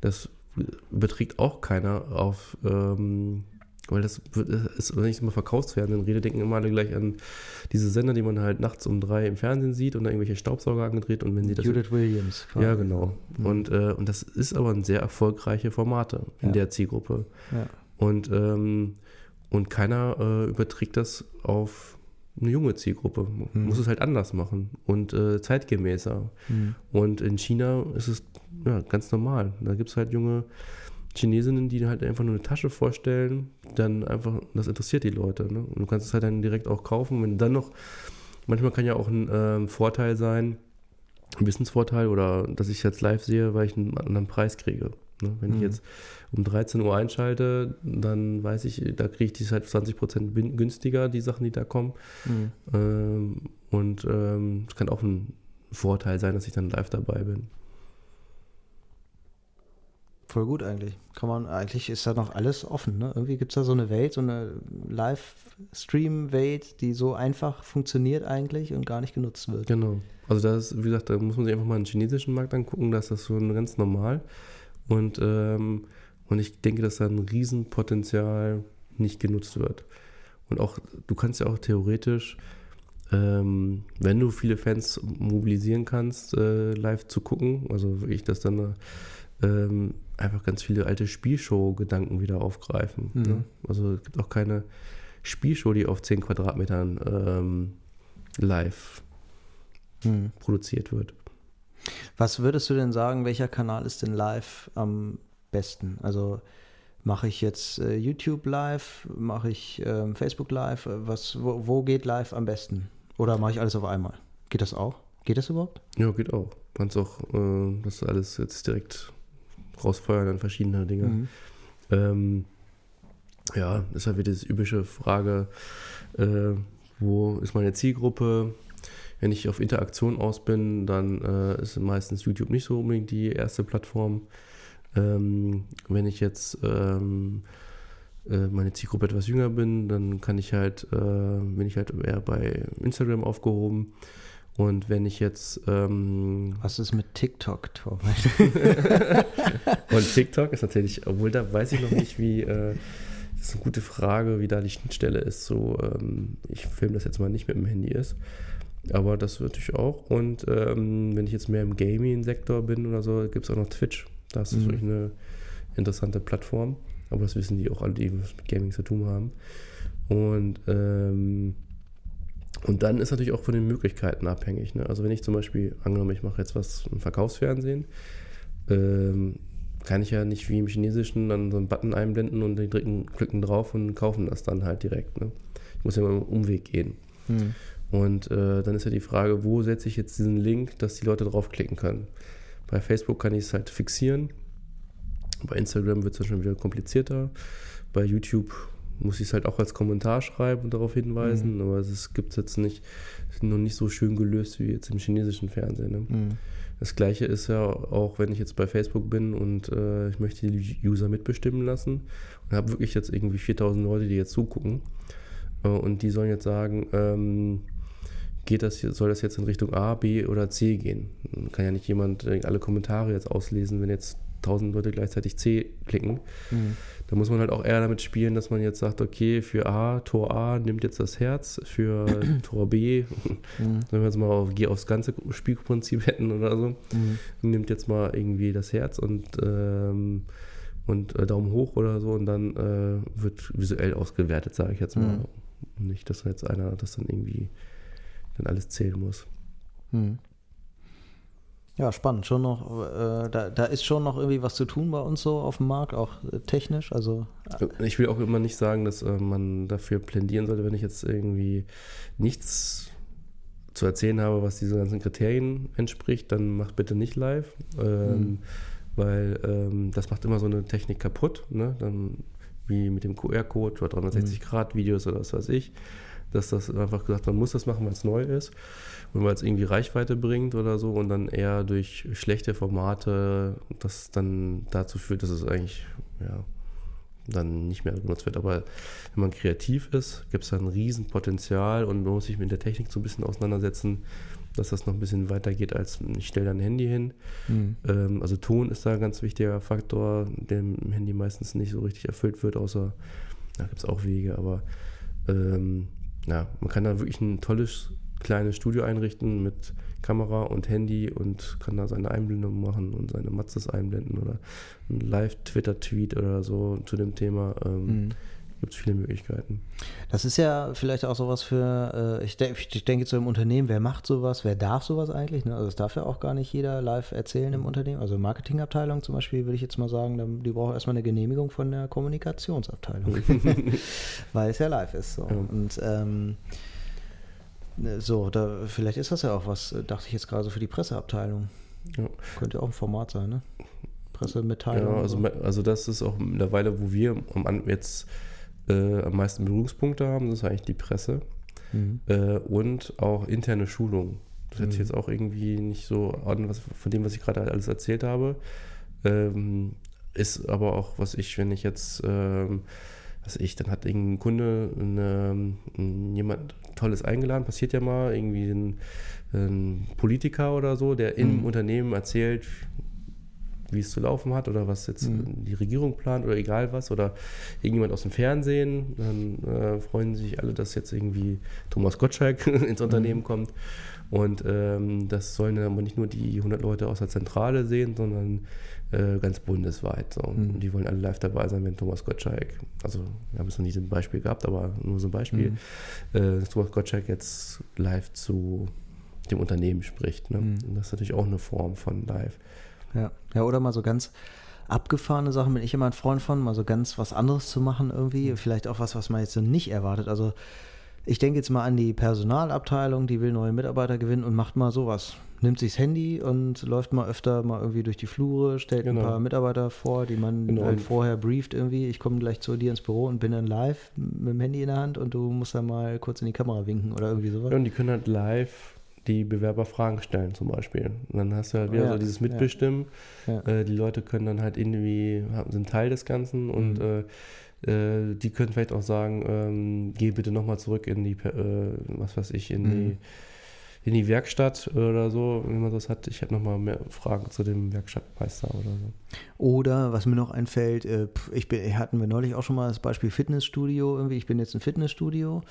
das überträgt auch keiner auf, ähm, weil das wird, ist, wenn ich immer Verkaufsfernsehen rede, denken immer alle gleich an diese Sender, die man halt nachts um drei im Fernsehen sieht und da irgendwelche Staubsauger angedreht und wenn sie das Judith Williams. ja, genau. Mhm. Und, äh, und das ist aber ein sehr erfolgreiche Formate in Ja. der Zielgruppe. Ja. Und, ähm, und keiner äh, überträgt das auf eine junge Zielgruppe. Mhm. Muss es halt anders machen und äh, zeitgemäßer. Mhm. Und in China ist es ja, ganz normal. Da gibt es halt junge Chinesinnen, die halt einfach nur eine Tasche vorstellen, dann einfach, das interessiert die Leute. Ne? Und du kannst es halt dann direkt auch kaufen. Wenn dann noch, manchmal kann ja auch ein ähm, Vorteil sein, ein Wissensvorteil oder dass ich jetzt live sehe, weil ich einen anderen Preis kriege. Ne? Wenn ich Mhm. jetzt um 13 Uhr einschalte, dann weiß ich, da kriege ich die halt 20% bin- günstiger, die Sachen, die da kommen. Mhm. Ähm, und ähm, es kann auch ein Vorteil sein, dass ich dann live dabei bin. Voll gut eigentlich. Kann man, eigentlich ist da noch alles offen, ne? Irgendwie gibt es da so eine Welt, so eine Livestream-Welt, die so einfach funktioniert eigentlich und gar nicht genutzt wird. Genau. Also das ist, wie gesagt, da muss man sich einfach mal den chinesischen Markt angucken, da ist das so ganz normal. Und, ähm, und ich denke, dass da ein Riesenpotenzial nicht genutzt wird. Und auch, du kannst ja auch theoretisch, ähm, wenn du viele Fans mobilisieren kannst, äh, live zu gucken, also wirklich, dass dann ähm, einfach ganz viele alte Spielshow-Gedanken wieder aufgreifen. Mhm. Ne? Also es gibt auch keine Spielshow, die auf 10 Quadratmetern ähm, live Mhm. produziert wird. Was würdest du denn sagen, welcher Kanal ist denn live am besten? Also mache ich jetzt äh, YouTube live, mache ich ähm, Facebook live, was, wo, wo geht live am besten? Oder mache ich alles auf einmal? Geht das auch? Geht das überhaupt? Ja, geht auch. Kannst auch äh, das alles jetzt direkt rausfeuern an verschiedene Dinge. Mhm. Ähm, ja, ist halt wieder die übliche Frage, äh, wo ist meine Zielgruppe? Wenn ich auf Interaktion aus bin, dann äh, ist meistens YouTube nicht so unbedingt die erste Plattform. Ähm, wenn ich jetzt ähm, äh, meine Zielgruppe etwas jünger bin, dann kann ich halt, äh, bin ich halt eher bei Instagram aufgehoben. Und wenn ich jetzt. Ähm, Was ist mit TikTok, Torben? [laughs] und TikTok ist natürlich, obwohl da weiß ich noch nicht, wie. Äh, das ist eine gute Frage, wie da die Schnittstelle ist. So, ähm, ich filme das jetzt mal nicht mit dem Handy ist. Aber das würde ich auch. Und ähm, wenn ich jetzt mehr im Gaming-Sektor bin oder so, gibt es auch noch Twitch. Das ist mhm. wirklich eine interessante Plattform. Aber das wissen die auch alle, die was mit Gaming zu tun haben. Und, ähm, und dann ist natürlich auch von den Möglichkeiten abhängig. Ne? Also wenn ich zum Beispiel, angenommen, ich mache jetzt was im Verkaufsfernsehen, ähm, kann ich ja nicht wie im Chinesischen dann so einen Button einblenden und die drücken, klicken drauf und kaufen das dann halt direkt. Ne? Ich muss ja immer einen Umweg gehen. Hm. Und äh, dann ist ja die Frage, wo setze ich jetzt diesen Link, dass die Leute draufklicken können. Bei Facebook kann ich es halt fixieren. Bei Instagram wird es dann schon wieder komplizierter. Bei YouTube muss ich es halt auch als Kommentar schreiben und darauf hinweisen, mhm. aber es gibt es jetzt nicht, noch nicht so schön gelöst wie jetzt im chinesischen Fernsehen. Ne? Mhm. Das gleiche ist ja auch, wenn ich jetzt bei Facebook bin und äh, ich möchte die User mitbestimmen lassen und habe wirklich jetzt irgendwie 4000 Leute, die jetzt zugucken äh, und die sollen jetzt sagen, ähm, geht das, soll das jetzt in Richtung A, B oder C gehen? Dann kann ja nicht jemand alle Kommentare jetzt auslesen, wenn jetzt tausend Leute gleichzeitig C klicken. Mhm. Da muss man halt auch eher damit spielen, dass man jetzt sagt, okay, für A, Tor A nimmt jetzt das Herz, für [clears throat] Tor B, mhm. wenn wir jetzt mal auf, aufs ganze Spielprinzip hätten oder so, mhm. nimmt jetzt mal irgendwie das Herz und, ähm, und äh, Daumen hoch oder so und dann äh, wird visuell ausgewertet, sage ich jetzt mal. Mhm. Nicht, dass jetzt einer das dann irgendwie dann alles zählen muss. Mhm. Ja, spannend. Schon noch, äh, da, da ist schon noch irgendwie was zu tun bei uns so auf dem Markt, auch äh, technisch. Also äh. ich will auch immer nicht sagen, dass äh, man dafür plädieren sollte, wenn ich jetzt irgendwie nichts zu erzählen habe, was diese ganzen Kriterien entspricht, dann macht bitte nicht live. Ähm, mhm. Weil ähm, das macht immer so eine Technik kaputt. Ne? Dann wie mit dem QR-Code oder 360-Grad-Videos oder was weiß ich dass das einfach gesagt, man muss das machen, weil es neu ist und weil es irgendwie Reichweite bringt oder so und dann eher durch schlechte Formate das dann dazu führt, dass es eigentlich ja, dann nicht mehr genutzt wird. Aber wenn man kreativ ist, gibt es da ein Riesenpotenzial und man muss sich mit der Technik so ein bisschen auseinandersetzen, dass das noch ein bisschen weiter geht als ich stelle dein Handy hin. Mhm. Ähm, also Ton ist da ein ganz wichtiger Faktor, der im Handy meistens nicht so richtig erfüllt wird, außer da gibt es auch Wege, aber ähm, ja, man kann da wirklich ein tolles kleines Studio einrichten mit Kamera und Handy und kann da seine Einblendung machen und seine Matzes einblenden oder ein Live-Twitter-Tweet oder so zu dem Thema. Ähm, mhm. Gibt es viele Möglichkeiten. Das ist ja vielleicht auch sowas für, äh, ich, de ich, denke zu einem Unternehmen, wer macht sowas, wer darf sowas eigentlich? Ne? Also das darf ja auch gar nicht jeder live erzählen im Unternehmen. Also Marketingabteilung zum Beispiel, würde ich jetzt mal sagen, die braucht erstmal eine Genehmigung von der Kommunikationsabteilung, [laughs] [laughs] weil es ja live ist. So. Ja. Und ähm, ne, so, da, vielleicht ist das ja auch was, äh, dachte ich jetzt gerade so für die Presseabteilung. Ja. Könnte auch ein Format sein, ne? Pressemitteilung. Ja, also, also das ist auch mittlerweile, wo wir jetzt äh, am meisten Berührungspunkte haben, das ist eigentlich die Presse. Mhm. Äh, und auch interne Schulungen. Das hört sich mhm. jetzt auch irgendwie nicht so an, was, von dem, was ich gerade alles erzählt habe. Ähm, ist aber auch, was ich, wenn ich jetzt, ähm, was ich, dann hat irgendein Kunde eine, jemand Tolles eingeladen, passiert ja mal, irgendwie ein, ein Politiker oder so, der im mhm. Unternehmen erzählt, wie es zu laufen hat oder was jetzt mhm. die Regierung plant oder egal was oder irgendjemand aus dem Fernsehen, dann äh, freuen sich alle, dass jetzt irgendwie Thomas Gottschalk [laughs] ins Unternehmen mhm. kommt. Und ähm, das sollen aber nicht nur die 100 Leute aus der Zentrale sehen, sondern äh, ganz bundesweit. So. Mhm. Die wollen alle live dabei sein, wenn Thomas Gottschalk, also wir haben es noch nie so ein Beispiel gehabt, aber nur so ein Beispiel, mhm. äh, dass Thomas Gottschalk jetzt live zu dem Unternehmen spricht. Ne? Mhm. Und das ist natürlich auch eine Form von live. Ja. ja, oder mal so ganz abgefahrene Sachen bin ich immer ein Freund von, mal so ganz was anderes zu machen irgendwie. Mhm. Vielleicht auch was, was man jetzt so nicht erwartet. Also ich denke jetzt mal an die Personalabteilung, die will neue Mitarbeiter gewinnen und macht mal sowas. nimmt sich das Handy und läuft mal öfter mal irgendwie durch die Flure, stellt Genau. ein paar Mitarbeiter vor, die man Genau. halt vorher brieft irgendwie. Ich komme gleich zu dir ins Büro und bin dann live mit dem Handy in der Hand und du musst dann mal kurz in die Kamera winken oder irgendwie sowas. Ja, und die können halt live die Bewerber Fragen stellen zum Beispiel. Und dann hast du halt wieder Ja, so dieses ja. Mitbestimmen. Ja. Äh, die Leute können dann halt irgendwie, sind Teil des Ganzen und Mhm. äh, äh, die können vielleicht auch sagen, ähm, geh bitte nochmal zurück in die, äh, was weiß ich, in Mhm. die in die Werkstatt oder so, wenn man das hat. Ich habe nochmal mehr Fragen zu dem Werkstattmeister oder so. Oder was mir noch einfällt, äh, ich bin, hatten wir neulich auch schon mal das Beispiel Fitnessstudio irgendwie. Ich bin jetzt ein Fitnessstudio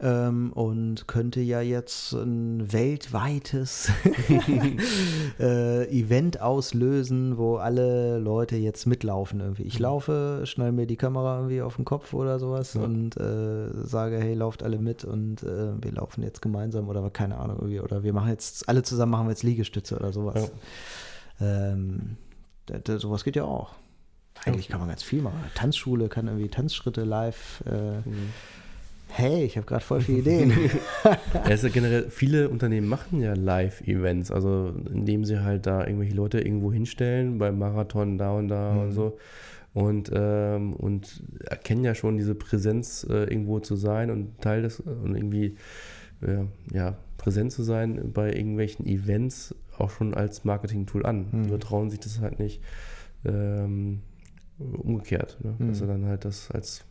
ähm, und könnte ja jetzt ein weltweites [laughs] [laughs] äh, Event auslösen, wo alle Leute jetzt mitlaufen irgendwie. Ich laufe, schnall mir die Kamera irgendwie auf den Kopf oder sowas Ja. und äh, sage, hey, lauft alle mit und äh, wir laufen jetzt gemeinsam oder keine Ahnung irgendwie oder wir machen jetzt alle zusammen machen wir jetzt Liegestütze oder sowas. Ähm, da, da, sowas geht ja auch. Eigentlich kann man ganz viel machen. Tanzschule kann irgendwie Tanzschritte live. Äh, hey, ich habe gerade voll viele Ideen. [laughs] Ja generell, viele Unternehmen machen ja Live-Events, also indem sie halt da irgendwelche Leute irgendwo hinstellen, beim Marathon da und da Mhm. und so. Und, ähm, und erkennen ja schon diese Präsenz äh, irgendwo zu sein und Teil des und irgendwie äh, ja, präsent zu sein bei irgendwelchen Events auch schon als Marketing-Tool an. Mhm. Nur trauen sich das halt nicht ähm, umgekehrt, ne? dass Mhm. sie dann halt das als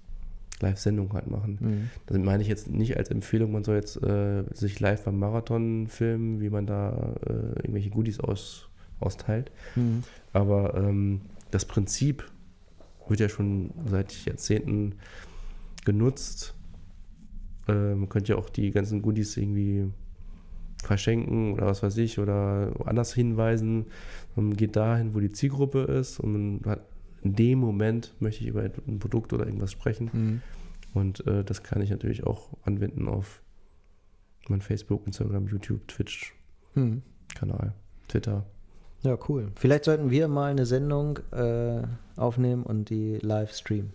Live-Sendung halt machen. Mhm. Das meine ich jetzt nicht als Empfehlung, man soll jetzt äh, sich live beim Marathon filmen, wie man da äh, irgendwelche Goodies aus, austeilt. Mhm. Aber ähm, das Prinzip wird ja schon seit Jahrzehnten genutzt. Ähm, man könnte ja auch die ganzen Goodies irgendwie verschenken oder was weiß ich oder anders hinweisen. Man geht dahin, wo die Zielgruppe ist und man hat in dem Moment möchte ich über ein Produkt oder irgendwas sprechen. Mhm. Und äh, das kann ich natürlich auch anwenden auf mein Facebook, Instagram, YouTube, Twitch-Kanal, Mhm. Twitter. Ja, cool. Vielleicht sollten wir mal eine Sendung äh, aufnehmen und die live streamen.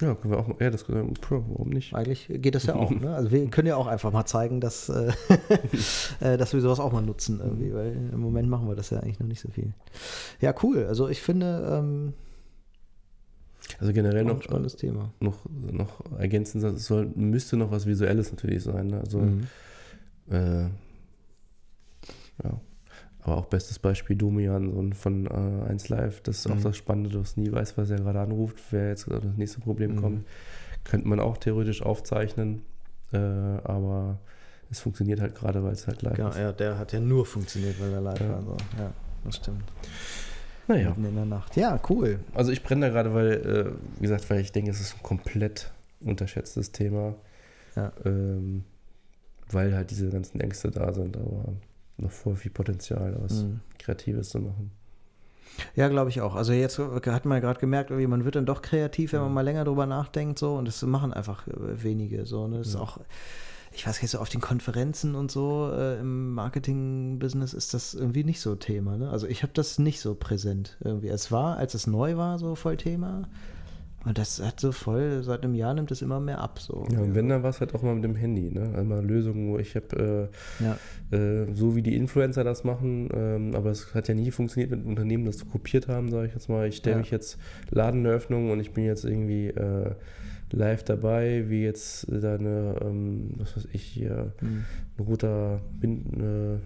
Ja, können wir auch mal. Ja, das können wir, Pro, warum nicht? Eigentlich geht das ja auch. Ne? Also wir können ja auch einfach mal zeigen, dass, äh, [laughs] äh, dass wir sowas auch mal nutzen irgendwie, weil im Moment machen wir das ja eigentlich noch nicht so viel. Ja, cool. Also ich finde, ähm, Also generell auch noch, spannendes Thema. noch, noch ergänzend, es soll, müsste noch was Visuelles natürlich sein. Ne? Also, Mhm. äh, ja. Aber auch bestes Beispiel Domian von äh, 1 Live. Das ist auch Mhm. das Spannende, dass nie weiß, was er gerade anruft, wer jetzt das nächste Problem Mhm. kommt. Könnte man auch theoretisch aufzeichnen, äh, aber es funktioniert halt gerade, weil es halt live Genau, ist. ja, der hat ja nur funktioniert, weil er live Ja. war. So. Ja, das stimmt. Naja. Mitten in der Nacht. Ja, cool. Also ich brenne da gerade, weil, äh, wie gesagt, weil ich denke, es ist ein komplett unterschätztes Thema. Ja. Ähm, weil halt diese ganzen Ängste da sind, aber noch voll viel Potenzial, was Mhm. Kreatives zu machen. Ja, glaube ich auch. Also jetzt hat man gerade gemerkt, irgendwie, man wird dann doch kreativ, wenn man Ja. mal länger drüber nachdenkt, so und das machen einfach äh, wenige. So, ne? Das ist Ja. auch, ich weiß nicht, so auf den Konferenzen und so äh, im Marketing-Business ist das irgendwie nicht so Thema. Ne? Also ich habe das nicht so präsent irgendwie. Es war, als es neu war, so voll Thema. Und das hat so voll, seit einem Jahr nimmt es immer mehr ab. So. Ja, und wenn, dann war es halt auch mal mit dem Handy. Ne? Einmal Lösungen, wo ich habe, Ja. äh, äh, so wie die Influencer das machen, ähm, aber es hat ja nie funktioniert mit Unternehmen, das kopiert haben, sage ich jetzt mal. Ich stelle Ja. mich jetzt Ladeneröffnung und ich bin jetzt irgendwie äh, live dabei, wie jetzt da eine, ähm, was weiß ich, hier Hm. ein roter Bind, äh,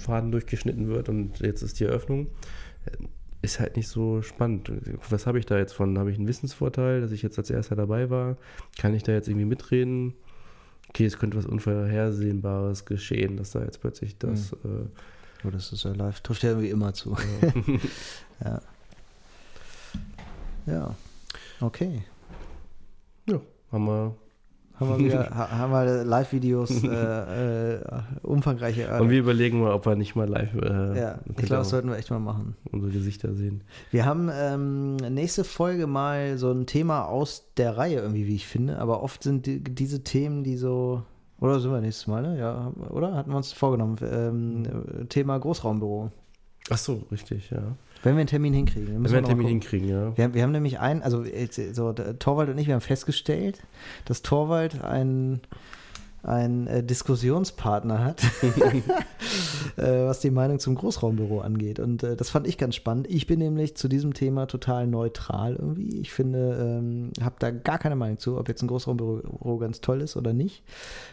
Faden durchgeschnitten wird und jetzt ist die Eröffnung. Ist halt nicht so spannend. Was habe ich da jetzt von? Habe ich einen Wissensvorteil, dass ich jetzt als erster dabei war? Kann ich da jetzt irgendwie mitreden? Okay, es könnte was Unvorhersehbares geschehen, dass da jetzt plötzlich das. Oh, das ist ja live. Trifft ja irgendwie immer zu. Äh, [laughs] Ja. Ja. Okay. Ja, haben wir. Haben wir [laughs] haben wir Live-Videos äh, äh, umfangreiche. Äh, Und wir überlegen mal, ob wir nicht mal live äh, ja, ich glaube, das sollten wir echt mal machen. unsere Gesichter sehen. Wir haben ähm, nächste Folge mal so ein Thema aus der Reihe irgendwie, wie ich finde. Aber oft sind die, diese Themen, die so. Oder sind wir nächstes Mal, ne? Ja, oder? Hatten wir uns vorgenommen. Ähm, Thema Großraumbüro. Ach so, richtig, ja. Wenn wir einen Termin hinkriegen. Wenn müssen wir einen Termin hinkriegen, ja. Wir haben, wir haben nämlich einen, also so, Torwald und ich, wir haben festgestellt, dass Torwald ein, einen äh, Diskussionspartner hat, [laughs] [laughs] äh, was die Meinung zum Großraumbüro angeht. Und äh, das fand ich ganz spannend. Ich bin nämlich zu diesem Thema total neutral irgendwie. Ich finde, ähm, habe da gar keine Meinung zu, ob jetzt ein Großraumbüro ganz toll ist oder nicht.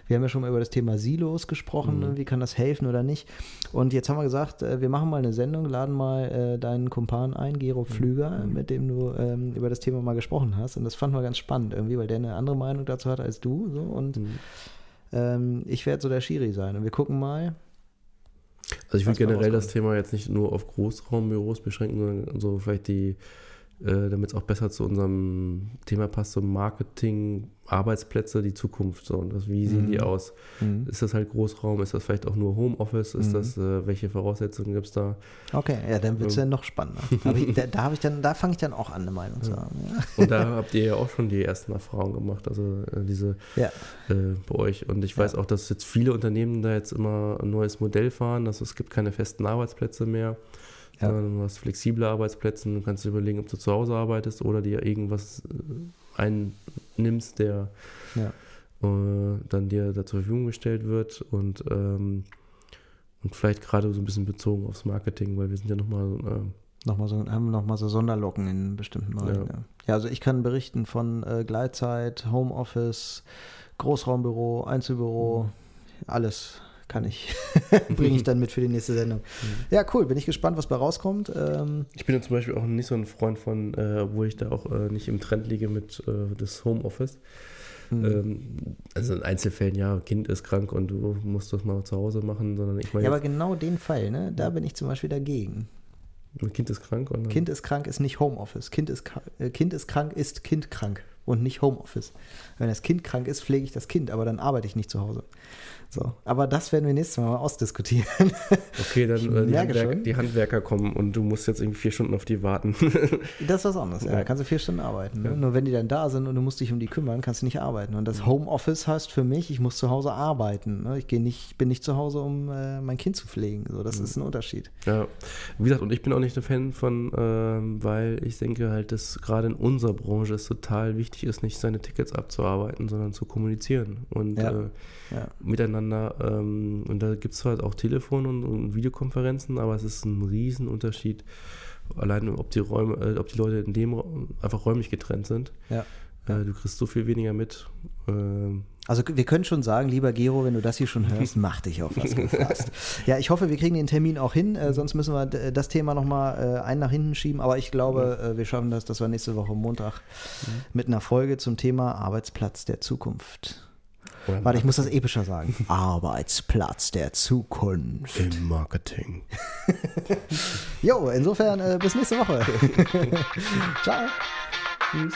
Wir haben ja schon mal über das Thema Silos gesprochen, mhm. wie kann das helfen oder nicht. Und jetzt haben wir gesagt, äh, wir machen mal eine Sendung, laden mal äh, deinen Kumpan ein, Gero Pflüger, mhm. mit dem du ähm, über das Thema mal gesprochen hast. Und das fanden wir ganz spannend irgendwie, weil der eine andere Meinung dazu hat als du. So. Und mhm ähm, ich werde so der Schiri sein und wir gucken mal. Also ich würde generell das Thema jetzt nicht nur auf Großraumbüros beschränken, sondern so vielleicht die äh, damit es auch besser zu unserem Thema passt, so Marketing, Arbeitsplätze, die Zukunft. So, und das, wie sehen mhm. die aus? Mhm. Ist das halt Großraum? Ist das vielleicht auch nur Homeoffice? Ist mhm. das, äh, welche Voraussetzungen gibt es da? Okay, ja, dann wird es ähm. ja noch spannender. ich, da da, ich da fange ich dann auch an, eine Meinung zu haben. Ja. Und da habt ihr ja auch schon die ersten Erfahrungen gemacht, also äh, diese ja. äh, bei euch. Und ich weiß auch, dass jetzt viele Unternehmen da jetzt immer ein neues Modell fahren, also es gibt keine festen Arbeitsplätze mehr. Ja. Du hast flexible Arbeitsplätze, du kannst überlegen, ob du zu Hause arbeitest oder dir irgendwas äh, einnimmst, der ja. äh, dann dir da zur Verfügung gestellt wird und, ähm, und vielleicht gerade so ein bisschen bezogen aufs Marketing, weil wir sind ja nochmal äh, Nochmal so, haben nochmal so Sonderlocken in bestimmten Bereichen. Ja. ja. also ich kann berichten von äh, Gleitzeit, Homeoffice, Großraumbüro, Einzelbüro, mhm. alles kann ich, [laughs] bringe ich dann mit für die nächste Sendung. Mhm. Ja, cool, bin ich gespannt, was bei rauskommt. Ähm, ich bin ja zum Beispiel auch nicht so ein Freund von, äh, wo ich da auch äh, nicht im Trend liege mit äh, des Homeoffice. Mhm. Ähm, also in Einzelfällen, ja, Kind ist krank und du musst das mal zu Hause machen, sondern ich meine. Ja, aber genau den Fall, ne, da bin ich zum Beispiel dagegen. Kind ist krank? Oder? Kind ist krank ist nicht Homeoffice. Kind ist, äh, kind ist krank ist Kind krank und nicht Homeoffice. Wenn das Kind krank ist, pflege ich das Kind, aber dann arbeite ich nicht zu Hause. So, aber das werden wir nächstes Mal, mal ausdiskutieren. [laughs] Okay, dann äh, die, Handwerker, die, Handwerker kommen und du musst jetzt irgendwie vier Stunden auf die warten. [laughs] das ist was anderes, ja. ja. Kannst du vier Stunden arbeiten. Ne? Ja. Nur wenn die dann da sind und du musst dich um die kümmern, kannst du nicht arbeiten. Und das Homeoffice heißt für mich, ich muss zu Hause arbeiten. Ne? Ich gehe nicht, bin nicht zu Hause, um äh, mein Kind zu pflegen. So, das mhm. ist ein Unterschied. Ja, wie gesagt, und ich bin auch nicht ein Fan von, ähm, weil ich denke halt, dass gerade in unserer Branche es total wichtig ist, nicht seine Tickets abzuarbeiten, sondern zu kommunizieren und ja. Äh, miteinander. Ähm, und da gibt es halt auch Telefon und, und, Videokonferenzen, aber es ist ein Riesenunterschied, allein ob die Räume, äh, ob die Leute in dem einfach räumlich getrennt sind. Ja. Äh, du kriegst so viel weniger mit. Ähm, also wir können schon sagen, lieber Gero, wenn du das hier schon hörst, [laughs] mach dich auf was gefasst. ja, ich hoffe, wir kriegen den Termin auch hin, äh, sonst müssen wir das Thema nochmal äh, ein nach hinten schieben, aber ich glaube, äh, wir schaffen das, dass wir nächste Woche Montag mhm. mit einer Folge zum Thema Arbeitsplatz der Zukunft Warte, ich muss das epischer sagen. [laughs] Arbeitsplatz der Zukunft. Im Marketing. [laughs] jo, insofern äh, bis nächste Woche. [laughs] Ciao. Tschüss.